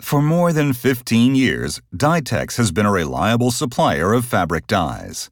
For more than 15 years, Dytex has been a reliable supplier of fabric dyes.